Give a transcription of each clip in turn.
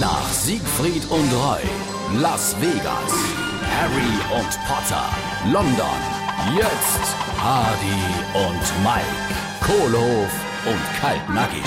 Nach Siegfried und Roy, Las Vegas, Harry und Potter, London, jetzt Hardy und Mike, Kohlhof und Kaltnackig.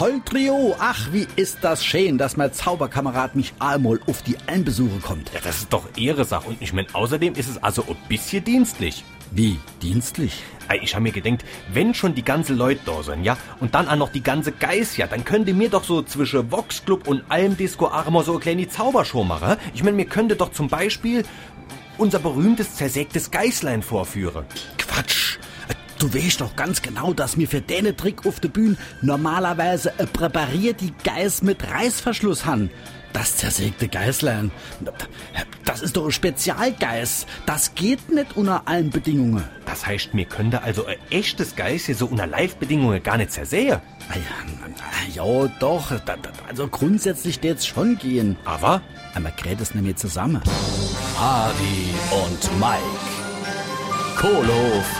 Hol Trio, ach, wie ist das schön, dass mein Zauberkamerad mich einmal auf die Einbesuche kommt. Ja, das ist doch Ehresache und ich mein, außerdem ist es also ein bisschen dienstlich. Wie, dienstlich? Ey, Ich hab mir gedenkt, wenn schon die ganze Leute da sind, ja, und dann auch noch die ganze Geiß, ja, dann könnte mir doch so zwischen Vox Club und allem Disco Armor so eine kleine Zaubershow machen. Ich mein, mir könnte doch zum Beispiel unser berühmtes zersägtes Geißlein vorführen. Quatsch. Du weißt doch ganz genau, dass mir für den Trick auf der Bühne normalerweise ein präparierte Geiß mit Reißverschluss han. Das zersägte Geißlein, das ist doch ein Spezialgeiß. Das geht nicht unter allen Bedingungen. Das heißt, mir könnte also ein echtes Geiß hier so unter Live-Bedingungen gar nicht zersähen. Ah Ja, ja, doch. Also grundsätzlich wird's schon gehen. Aber Aber gerät es nämlich zusammen. Hardy und Mike, Kohlhof